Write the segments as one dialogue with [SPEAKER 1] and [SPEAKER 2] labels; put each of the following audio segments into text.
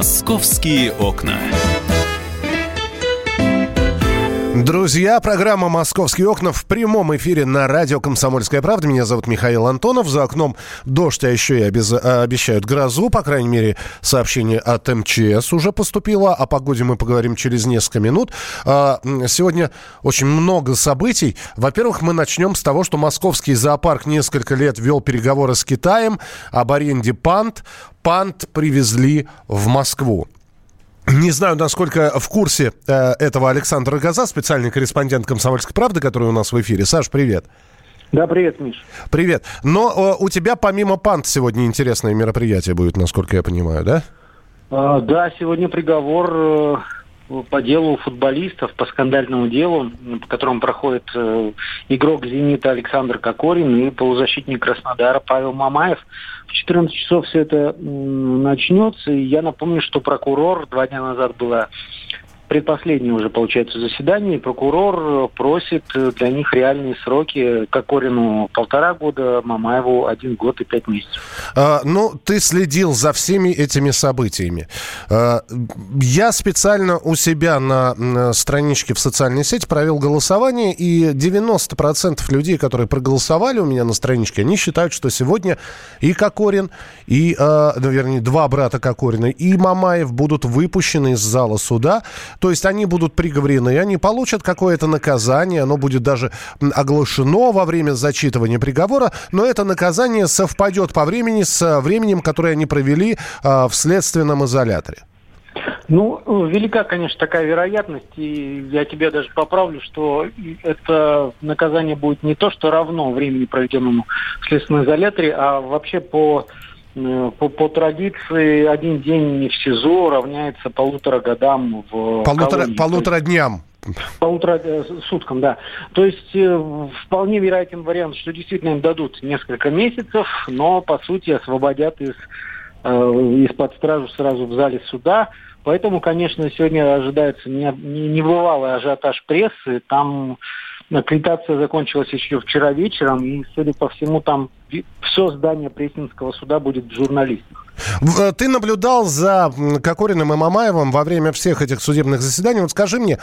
[SPEAKER 1] Московские окна.
[SPEAKER 2] Друзья, программа «Московские окна» в прямом эфире на радио «Комсомольская правда». Меня зовут Михаил Антонов. За окном дождь, а еще и обез... обещают грозу. По крайней мере, сообщение от МЧС уже поступило. О погоде мы поговорим через несколько минут. А, сегодня очень много событий. Во-первых, мы начнем с того, что московский зоопарк несколько лет вел переговоры с Китаем об аренде панд. Панд привезли в Москву. Не знаю, насколько в курсе э, этого Александр Газа, специальный корреспондент «Комсомольской правды», который у нас в эфире. Саш, привет.
[SPEAKER 3] Да, привет, Миш.
[SPEAKER 2] Привет. Но э, у тебя помимо пант сегодня интересное мероприятие будет, насколько я понимаю, да?
[SPEAKER 3] А, да, сегодня приговор э, по делу футболистов, по скандальному делу, по которому проходит э, игрок «Зенита» Александр Кокорин и полузащитник Краснодара Павел Мамаев. В 14 часов все это начнется. И я напомню, что прокурор два дня назад была предпоследнее уже, получается, заседание, прокурор просит для них реальные сроки. Кокорину полтора года, Мамаеву один год и пять месяцев.
[SPEAKER 2] А, ну, ты следил за всеми этими событиями. А, я специально у себя на, страничке в социальной сети провел голосование, и 90% людей, которые проголосовали у меня на страничке, они считают, что сегодня и Кокорин, и, ну, вернее, два брата Кокорина, и Мамаев будут выпущены из зала суда. То есть они будут приговорены, они получат какое-то наказание, оно будет даже оглашено во время зачитывания приговора, но это наказание совпадет по времени с временем, которое они провели э, в следственном изоляторе.
[SPEAKER 3] Ну, велика, конечно, такая вероятность, и я тебе даже поправлю, что это наказание будет не то, что равно времени, проведенному в следственном изоляторе, а вообще по Э, по, по традиции один день в СИЗО равняется полутора годам в
[SPEAKER 2] полутора, полутора дням.
[SPEAKER 3] Полутора э, суткам, да. То есть э, вполне вероятен вариант, что действительно им дадут несколько месяцев, но по сути освободят из э, из-под стражу сразу в зале суда. Поэтому, конечно, сегодня ожидается не, не, небывалый ажиотаж прессы. Там Аккредитация закончилась еще вчера вечером, и, судя по всему, там все здание Пресненского суда будет в журналистах.
[SPEAKER 2] Э, ты наблюдал за Кокориным и Мамаевым во время всех этих судебных заседаний. Вот скажи мне,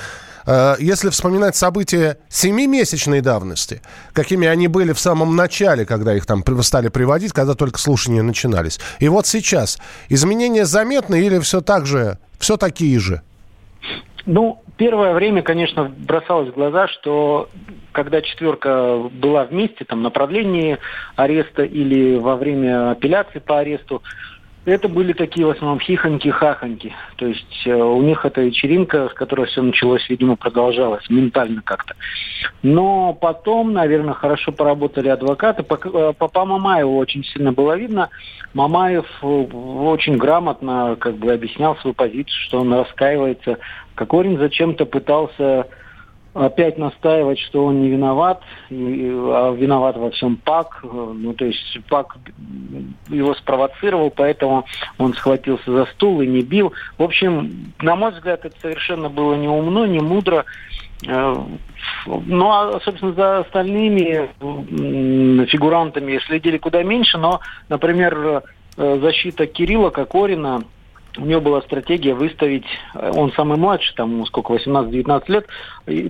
[SPEAKER 2] э, если вспоминать события семимесячной давности, какими они были в самом начале, когда их там стали приводить, когда только слушания начинались, и вот сейчас, изменения заметны или все так же, все такие же?
[SPEAKER 3] Ну, первое время, конечно, бросалось в глаза, что когда четверка была вместе, там, на продлении ареста или во время апелляции по аресту, это были такие в основном хихоньки-хахоньки. То есть э, у них эта вечеринка, с которой все началось, видимо, продолжалась ментально как-то. Но потом, наверное, хорошо поработали адвокаты. По, э, по, по Мамаеву очень сильно было видно. Мамаев э, очень грамотно как бы объяснял свою позицию, что он раскаивается. Кокорин зачем-то пытался опять настаивать, что он не виноват, а виноват во всем ПАК. Ну, то есть ПАК его спровоцировал, поэтому он схватился за стул и не бил. В общем, на мой взгляд, это совершенно было не умно, не мудро. Э, ну, а, собственно, за остальными фигурантами следили куда меньше, но, например, э, защита Кирилла Кокорина – у него была стратегия выставить, э, он самый младший, там, сколько, 18-19 лет,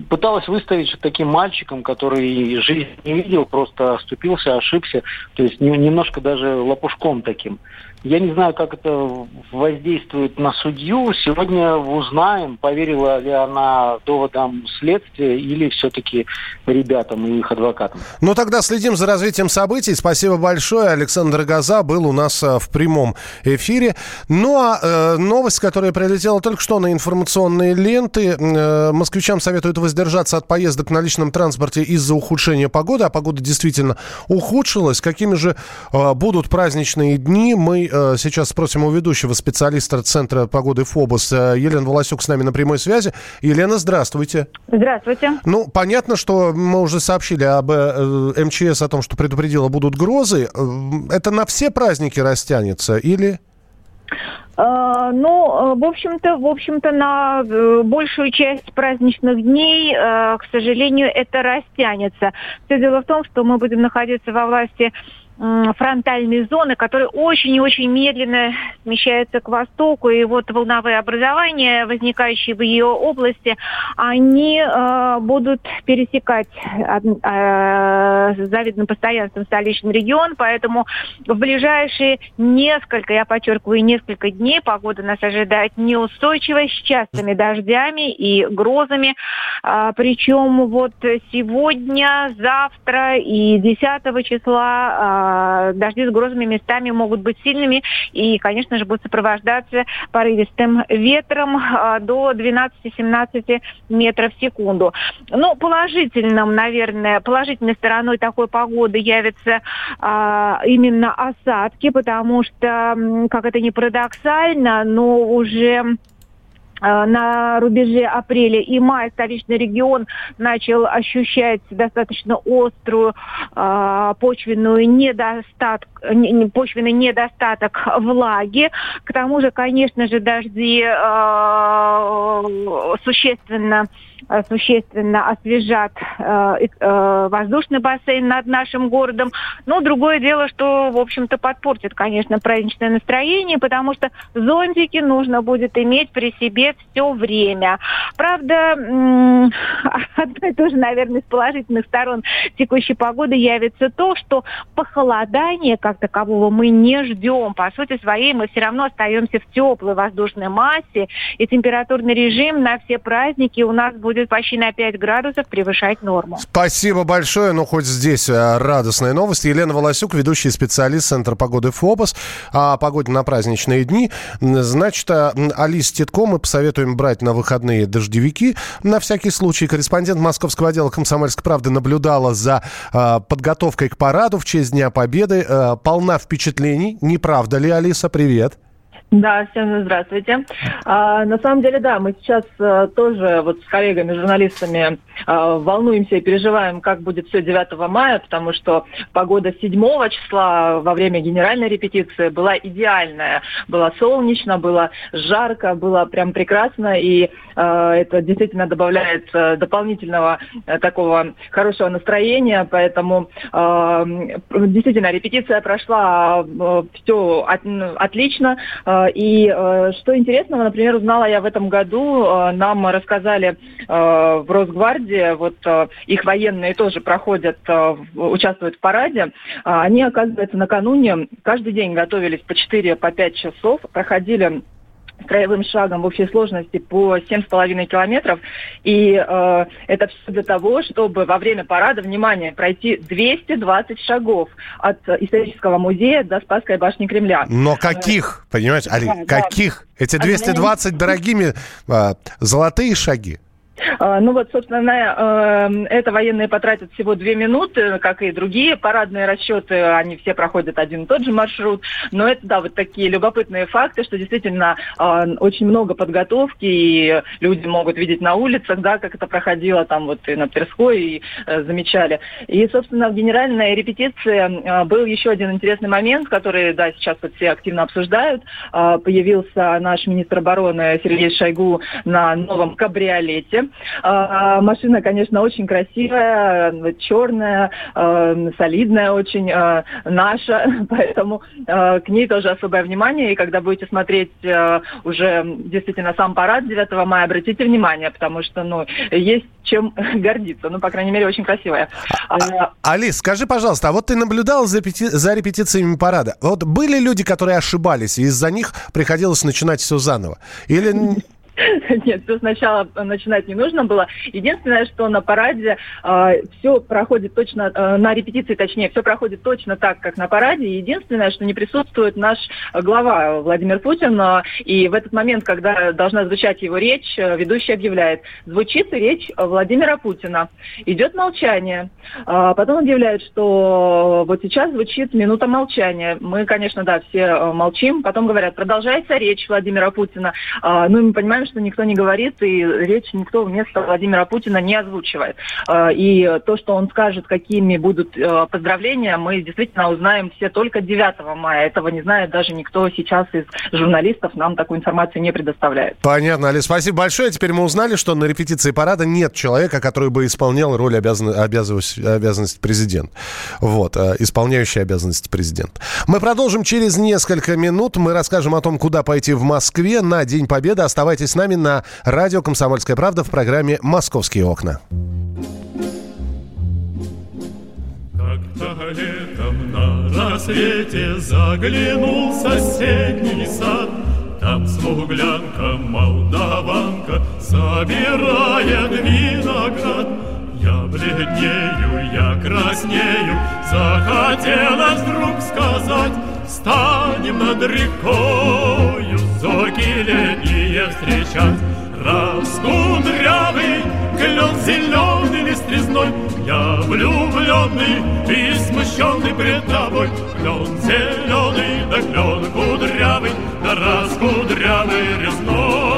[SPEAKER 3] пыталась выставить таким мальчиком, который жизнь не видел, просто оступился, ошибся, то есть немножко даже лопушком таким. Я не знаю, как это воздействует на судью. Сегодня узнаем, поверила ли она доводам следствия или все-таки ребятам и их адвокатам.
[SPEAKER 2] Ну, тогда следим за развитием событий. Спасибо большое. Александр Газа был у нас э, в прямом эфире. Ну, а э, новость, которая прилетела только что на информационные ленты. Э, москвичам советуют воздержаться от поездок на личном транспорте из-за ухудшения погоды. А погода действительно ухудшилась. Какими же э, будут праздничные дни, мы Э, сейчас спросим у ведущего специалиста Центра погоды ФОБОС э, Елена Волосюк с нами на прямой связи. Елена, здравствуйте.
[SPEAKER 4] Здравствуйте.
[SPEAKER 2] Ну, понятно, что мы уже сообщили об э, МЧС о том, что предупредила будут грозы. Это на все праздники растянется или...
[SPEAKER 4] Ну, в общем-то, в общем-то, на большую часть праздничных дней, к сожалению, это растянется. Все дело в том, что мы будем находиться во власти фронтальной зоны, которая очень и очень медленно смещается к востоку. И вот волновые образования, возникающие в ее области, они э, будут пересекать э, с завидным постоянством столичный регион. Поэтому в ближайшие несколько, я подчеркиваю, несколько дней погода нас ожидает неустойчивой, с частыми дождями и грозами. А, причем вот сегодня, завтра и 10 числа а, дожди с грозами местами могут быть сильными и, конечно же, будут сопровождаться порывистым ветром а, до 12-17 метров в секунду. Ну, положительным, наверное, положительной стороной такой погоды явятся а, именно осадки, потому что, как это не парадоксально, но уже на рубеже апреля и мая столичный регион начал ощущать достаточно острую э, почвенную недостаток, не, почвенный недостаток влаги. К тому же, конечно же, дожди э, существенно Э, существенно освежат э, э, воздушный бассейн над нашим городом. Но другое дело, что, в общем-то, подпортит, конечно, праздничное настроение, потому что зонтики нужно будет иметь при себе все время. Правда, одной тоже, наверное, из положительных сторон текущей погоды явится то, что похолодание как такового мы не ждем. По сути своей мы все равно остаемся в теплой воздушной массе, и температурный режим на все праздники у нас будет будет почти на 5 градусов превышать норму.
[SPEAKER 2] Спасибо большое. Ну, хоть здесь э, радостная новость. Елена Волосюк, ведущий специалист Центра погоды ФОБОС. О погоде на праздничные дни. Значит, э, Алис Титко мы посоветуем брать на выходные дождевики. На всякий случай корреспондент московского отдела «Комсомольской правды» наблюдала за э, подготовкой к параду в честь Дня Победы. Полна впечатлений. Не правда ли, Алиса? Привет.
[SPEAKER 1] Да, всем здравствуйте. А, на самом деле, да, мы сейчас а, тоже вот с коллегами, журналистами а, волнуемся и переживаем, как будет все 9 мая, потому что погода 7 числа во время генеральной репетиции была идеальная. Было солнечно, было жарко, было прям прекрасно, и а, это действительно добавляет дополнительного а, такого хорошего настроения, поэтому а, действительно репетиция прошла а, все от, отлично. А, и э, что интересного, например, узнала я в этом году, э, нам рассказали э, в Росгвардии, вот их военные тоже проходят, участвуют в параде, они, оказывается, накануне каждый день готовились по 4-5 по часов, проходили краевым шагом в общей сложности по 7,5 километров. И э, это все для того, чтобы во время парада, внимание, пройти 220 шагов от исторического музея до Спасской башни Кремля.
[SPEAKER 2] Но каких, понимаете, Али, да, каких? Да. Эти 220 дорогими э, золотые шаги?
[SPEAKER 1] А, ну вот, собственно, эм, это военные потратят всего две минуты, как и другие парадные расчеты, они все проходят один и тот же маршрут. Но это, да, вот такие любопытные факты, что действительно а, очень много подготовки, и люди могут видеть на улицах, да, как это проходило там вот и на Тверской, и э, замечали. И, собственно, в генеральной репетиции а, был еще один интересный момент, который, да, сейчас вот все активно обсуждают. Появился наш министр обороны Сергей Шойгу на новом кабриолете. А, машина, конечно, очень красивая, черная, а, солидная очень, а, наша, поэтому к ней тоже особое внимание. И когда будете смотреть уже действительно сам парад 9 мая, обратите внимание, потому что, ну, есть чем гордиться. Ну, по крайней мере, очень красивая.
[SPEAKER 2] Алис, скажи, пожалуйста, а вот ты наблюдал за, пяти... за репетициями парада. Вот были люди, которые ошибались, и из-за них приходилось начинать все заново? Или
[SPEAKER 1] Нет, все сначала начинать не нужно было. Единственное, что на параде э, все проходит точно, э, на репетиции точнее, все проходит точно так, как на параде. Единственное, что не присутствует наш глава Владимир Путин. Э, и в этот момент, когда должна звучать его речь, ведущий объявляет, звучит речь Владимира Путина. Идет молчание. Потом объявляет, что вот сейчас звучит минута молчания. Мы, конечно, да, все молчим. Потом говорят, продолжается речь Владимира Путина. Э, ну, мы понимаем, конечно, никто не говорит, и речь никто вместо Владимира Путина не озвучивает. Э, и то, что он скажет, какими будут э, поздравления, мы действительно узнаем все только 9 мая. Этого не знает даже никто сейчас из журналистов, нам такую информацию не предоставляет.
[SPEAKER 2] Понятно, Али, спасибо большое. Теперь мы узнали, что на репетиции парада нет человека, который бы исполнял роль обязан... обязанности, обязанности президента. Вот, э, исполняющий обязанности президента. Мы продолжим через несколько минут. Мы расскажем о том, куда пойти в Москве на День Победы. Оставайтесь нами на радио «Комсомольская правда» в программе «Московские окна».
[SPEAKER 5] Как-то летом на рассвете заглянул в соседний сад Там смуглянка, молдаванка собирает виноград Я бледнею, я краснею, захотелось вдруг сказать Станем над рекою зоки летние встречать Раскудрявый клен зеленый лист резной Я влюбленный и смущенный пред тобой. Клен зеленый, да клен кудрявый Да раскудрявый резной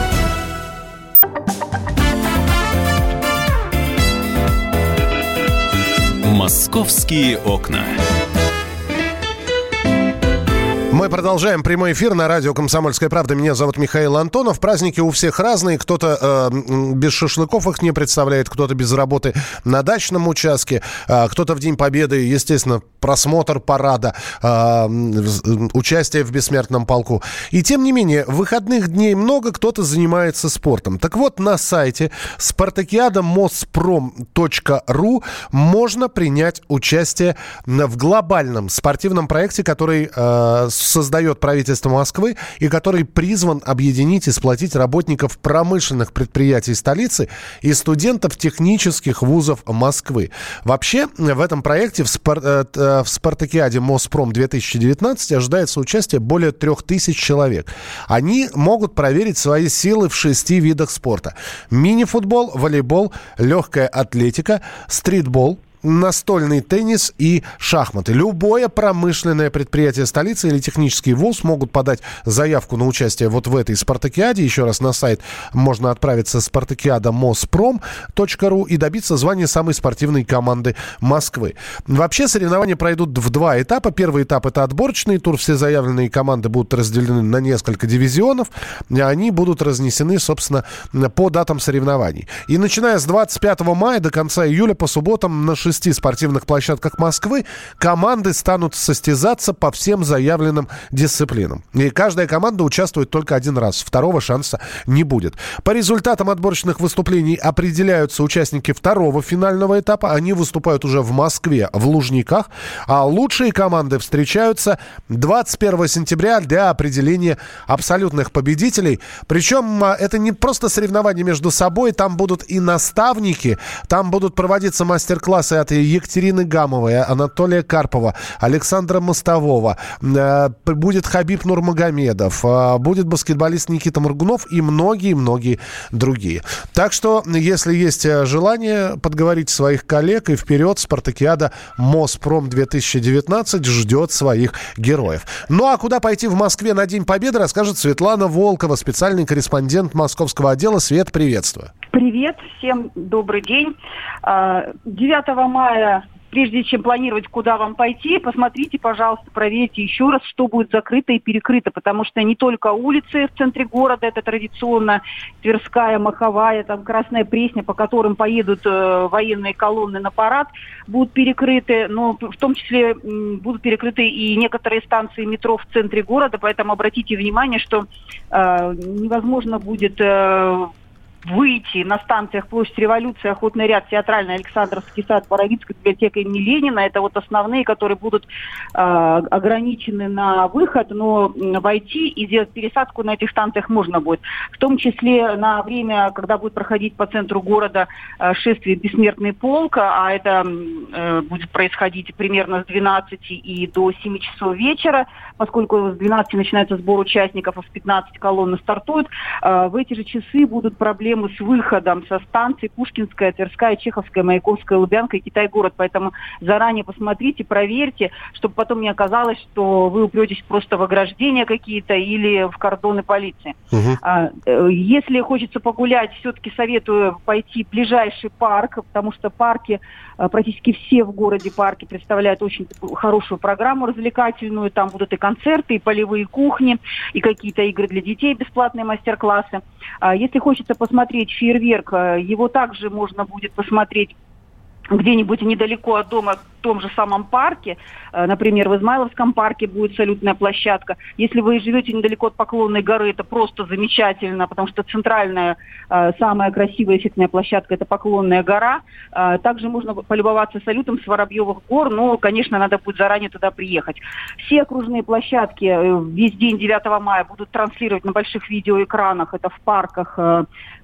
[SPEAKER 6] «Московские окна».
[SPEAKER 2] Продолжаем прямой эфир на радио «Комсомольская правда». Меня зовут Михаил Антонов. Праздники у всех разные. Кто-то э, без шашлыков их не представляет, кто-то без работы на дачном участке, э, кто-то в День Победы, естественно, просмотр парада, э, участие в бессмертном полку. И тем не менее, выходных дней много, кто-то занимается спортом. Так вот, на сайте спартакиадамоспром.ру можно принять участие в глобальном спортивном проекте, который э, создает правительство Москвы и который призван объединить и сплотить работников промышленных предприятий столицы и студентов технических вузов Москвы. Вообще, в этом проекте в, спар... э, в Спартакиаде Моспром 2019 ожидается участие более трех тысяч человек. Они могут проверить свои силы в шести видах спорта. Мини-футбол, волейбол, легкая атлетика, стритбол – настольный теннис и шахматы. Любое промышленное предприятие столицы или технический вуз могут подать заявку на участие вот в этой спартакиаде. Еще раз на сайт можно отправиться спартакиадамоспром.ру и добиться звания самой спортивной команды Москвы. Вообще соревнования пройдут в два этапа. Первый этап это отборочный тур. Все заявленные команды будут разделены на несколько дивизионов. Они будут разнесены, собственно, по датам соревнований. И начиная с 25 мая до конца июля по субботам на 6 шести спортивных площадках Москвы команды станут состязаться по всем заявленным дисциплинам. И каждая команда участвует только один раз. Второго шанса не будет. По результатам отборочных выступлений определяются участники второго финального этапа. Они выступают уже в Москве, в Лужниках. А лучшие команды встречаются 21 сентября для определения абсолютных победителей. Причем а, это не просто соревнования между собой. Там будут и наставники, там будут проводиться мастер-классы от Екатерины Гамовой, Анатолия Карпова, Александра Мостового. Э, будет Хабиб Нурмагомедов, э, будет баскетболист Никита Моргунов и многие-многие другие. Так что, если есть э, желание подговорить своих коллег и вперед, Спартакиада Моспром 2019 ждет своих героев. Ну а куда пойти в Москве на День Победы, расскажет Светлана Волкова, специальный корреспондент московского отдела. Свет, приветствую.
[SPEAKER 7] Привет, всем добрый день. 9 а, мая прежде чем планировать, куда вам пойти, посмотрите, пожалуйста, проверьте еще раз, что будет закрыто и перекрыто, потому что не только улицы в центре города, это традиционно Тверская, Маховая, там Красная Пресня, по которым поедут э, военные колонны на парад, будут перекрыты, но в том числе э, будут перекрыты и некоторые станции метро в центре города, поэтому обратите внимание, что э, невозможно будет э, выйти на станциях Площадь Революции, Охотный ряд, Театральный, Александровский сад, Боровицкая библиотека имени Ленина. Это вот основные, которые будут э, ограничены на выход, но войти и сделать пересадку на этих станциях можно будет. В том числе на время, когда будет проходить по центру города э, шествие «Бессмертный полк», а это э, будет происходить примерно с 12 и до 7 часов вечера, поскольку с 12 начинается сбор участников, а в 15 колонны стартуют. Э, в эти же часы будут проблемы проблемы с выходом со станций Пушкинская, Тверская, Чеховская, Маяковская, Лубянка и Китай-город. Поэтому заранее посмотрите, проверьте, чтобы потом не оказалось, что вы упретесь просто в ограждения какие-то или в кордоны полиции. Угу. А, э, если хочется погулять, все-таки советую пойти в ближайший парк, потому что парки, э, практически все в городе парки представляют очень хорошую программу развлекательную. Там будут и концерты, и полевые кухни, и какие-то игры для детей, бесплатные мастер-классы. А если хочется посмотреть посмотреть фейерверк, э, его также можно будет посмотреть где-нибудь недалеко от дома в том же самом парке, э, например, в Измайловском парке будет салютная площадка. Если вы живете недалеко от Поклонной горы, это просто замечательно, потому что центральная, э, самая красивая эффектная площадка – это Поклонная гора. Э, также можно полюбоваться салютом с Воробьевых гор, но, конечно, надо будет заранее туда приехать. Все окружные площадки весь день 9 мая будут транслировать на больших видеоэкранах, это в парках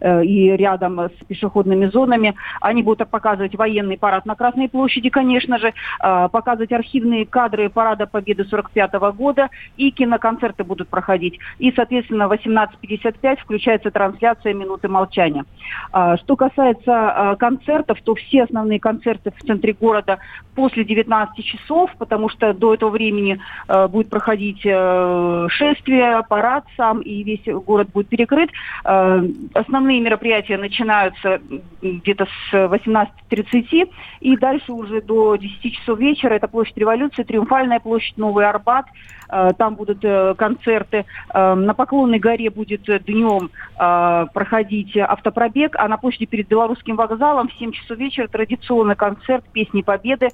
[SPEAKER 7] и рядом с пешеходными зонами. Они будут показывать военный парад на Красной площади, конечно же, э, показывать архивные кадры Парада Победы 45 года, и киноконцерты будут проходить. И, соответственно, в 18.55 включается трансляция «Минуты молчания». Э, что касается э, концертов, то все основные концерты в центре города после 19 часов, потому что до этого времени будет проходить э, шествие, парад сам, и весь город будет перекрыт. Основные мероприятия начинаются где-то с 18.30, и дальше уже до 10 10 часов вечера. Это площадь Революции, Триумфальная площадь, Новый Арбат. Э, там будут э, концерты. Э, на Поклонной горе будет днем проходить автопробег, а на площади перед Белорусским вокзалом в 7 часов вечера традиционный концерт «Песни Победы».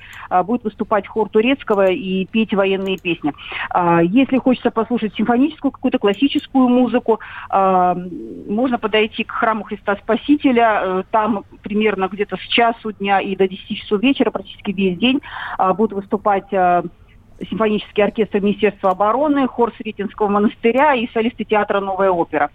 [SPEAKER 7] Будет выступать хор Турецкого и петь военные песни. Если хочется послушать симфоническую какую-то классическую музыку, можно подойти к храму Христа Спасителя. Там примерно где-то с часу дня и до 10 часов вечера практически весь день будут выступать симфонический оркестр Министерства обороны, хор Сретенского монастыря и солисты театра «Новая опера».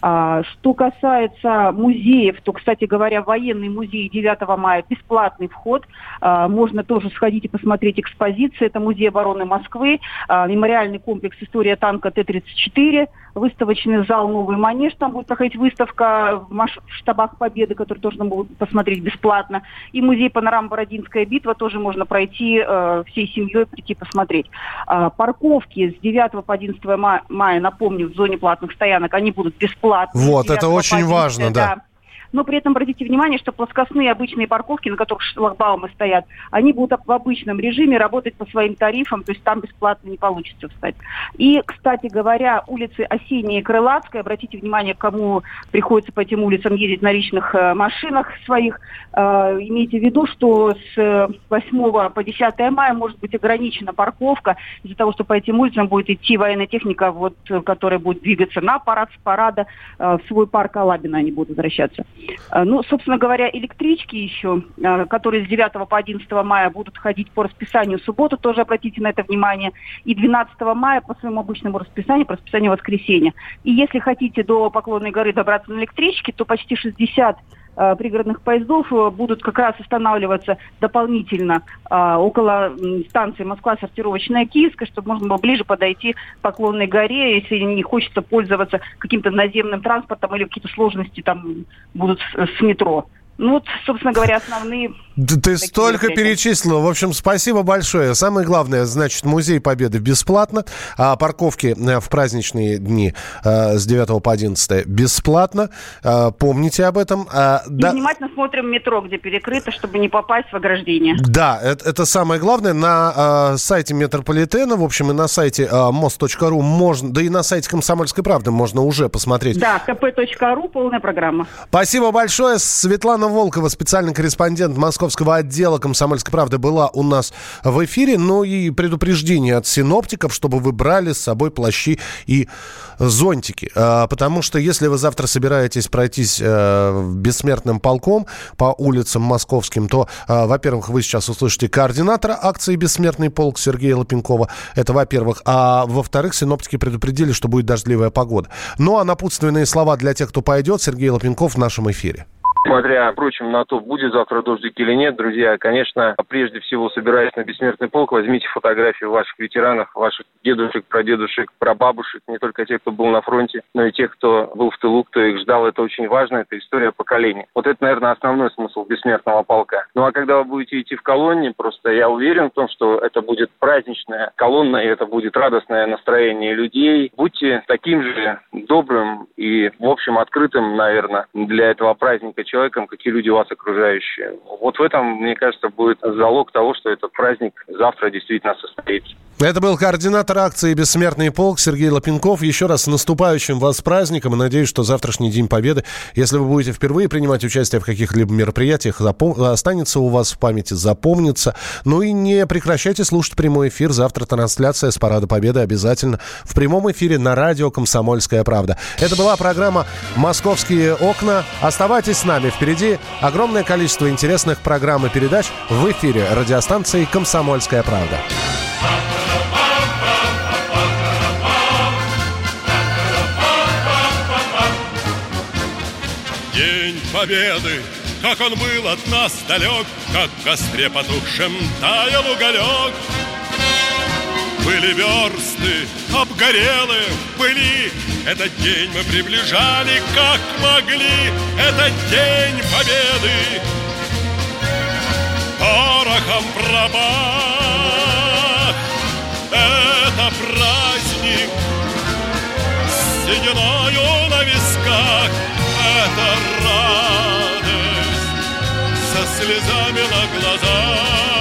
[SPEAKER 7] А, что касается музеев, то, кстати говоря, военный музей 9 мая бесплатный вход. А, можно тоже сходить и посмотреть экспозиции. Это музей обороны Москвы, а, мемориальный комплекс «История танка Т-34», выставочный зал «Новый манеж». Там будет проходить выставка в штабах Победы, который тоже будет посмотреть бесплатно. И музей «Панорама Бородинская битва» тоже можно пройти э, всей семьей, прийти посмотреть. А, парковки с 9 по 11 мая, напомню, в зоне платных стоянок, они будут бесплатные.
[SPEAKER 2] Вот, это очень важно, да. да
[SPEAKER 7] но при этом обратите внимание, что плоскостные обычные парковки, на которых шлагбаумы стоят, они будут в обычном режиме работать по своим тарифам, то есть там бесплатно не получится встать. И, кстати говоря, улицы Осенняя и Крылатская, обратите внимание, кому приходится по этим улицам ездить на личных э, машинах своих, э, имейте в виду, что с 8 по 10 мая может быть ограничена парковка из-за того, что по этим улицам будет идти военная техника, вот, которая будет двигаться на парад с парада э, в свой парк Алабина они будут возвращаться. Э, ну, собственно говоря, электрички еще, э, которые с 9 по 11 мая будут ходить по расписанию субботу, тоже обратите на это внимание, и 12 мая по своему обычному расписанию, по расписанию воскресенья. И если хотите до Поклонной горы добраться на электричке, то почти 60 э, пригородных поездов будут как раз останавливаться дополнительно около станции Москва сортировочная Киевская, чтобы можно было ближе подойти к Поклонной горе, если не хочется пользоваться каким-то наземным транспортом или какие-то сложности там будут с метро. Ну, вот, собственно говоря, основные...
[SPEAKER 2] Да ты столько перечислила. В общем, спасибо большое. Самое главное, значит, Музей Победы бесплатно, а парковки э, в праздничные дни э, с 9 по 11 бесплатно. Э, помните об этом.
[SPEAKER 7] А, И да... внимательно смотрим метро, где перекрыто, чтобы не попасть в ограждение.
[SPEAKER 2] Да, это, это самое главное. На сайте метрополитена, в общем, и на сайте мост.ру можно, да и на сайте Комсомольской правды можно уже посмотреть.
[SPEAKER 7] Да, kp.ru, полная программа.
[SPEAKER 2] Спасибо большое. Светлана Анна Волкова, специальный корреспондент московского отдела «Комсомольской правды» была у нас в эфире. Ну и предупреждение от синоптиков, чтобы вы брали с собой плащи и зонтики. А, потому что если вы завтра собираетесь пройтись э, бессмертным полком по улицам московским, то, э, во-первых, вы сейчас услышите координатора акции «Бессмертный полк» Сергея Лопенкова. Это во-первых. А во-вторых, синоптики предупредили, что будет дождливая погода. Ну а напутственные слова для тех, кто пойдет, Сергей Лопенков в нашем эфире.
[SPEAKER 8] Смотря, впрочем, на то, будет завтра дождик или нет, друзья, конечно, прежде всего, собираясь на бессмертный полк, возьмите фотографии ваших ветеранов, ваших дедушек, прадедушек, прабабушек, не только тех, кто был на фронте, но и тех, кто был в тылу, кто их ждал. Это очень важно, это история поколений. Вот это, наверное, основной смысл бессмертного полка. Ну а когда вы будете идти в колонне, просто я уверен в том, что это будет праздничная колонна, и это будет радостное настроение людей. Будьте таким же добрым и, в общем, открытым, наверное, для этого праздника человеком, какие люди вас окружающие. Вот в этом, мне кажется, будет залог того, что этот праздник завтра действительно состоится.
[SPEAKER 2] Это был координатор акции «Бессмертный полк» Сергей Лопенков. Еще раз с наступающим вас праздником. И надеюсь, что завтрашний День Победы, если вы будете впервые принимать участие в каких-либо мероприятиях, останется у вас в памяти, запомнится. Ну и не прекращайте слушать прямой эфир. Завтра трансляция с Парада Победы обязательно в прямом эфире на радио «Комсомольская правда». Это была программа «Московские окна». Оставайтесь с нами. Впереди огромное количество интересных программ и передач в эфире радиостанции «Комсомольская правда».
[SPEAKER 5] День Победы, как он был от нас далек, Как в костре потухшем таял уголек. Были версты, обгорелые, были. Этот день мы приближали, как могли. Этот день Победы порохом пропах. Это праздник с сединою на висках. Это радость со слезами на глазах.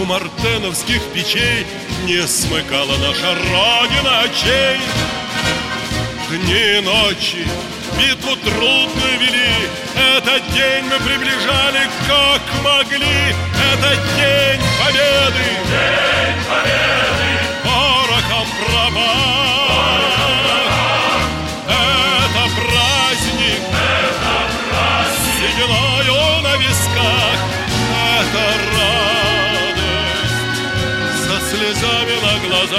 [SPEAKER 5] У мартеновских печей Не смыкала наша Родина очей. Дни и ночи битву трудную вели, Этот день мы приближали, как могли. Это день победы, день победы, порохом пропах.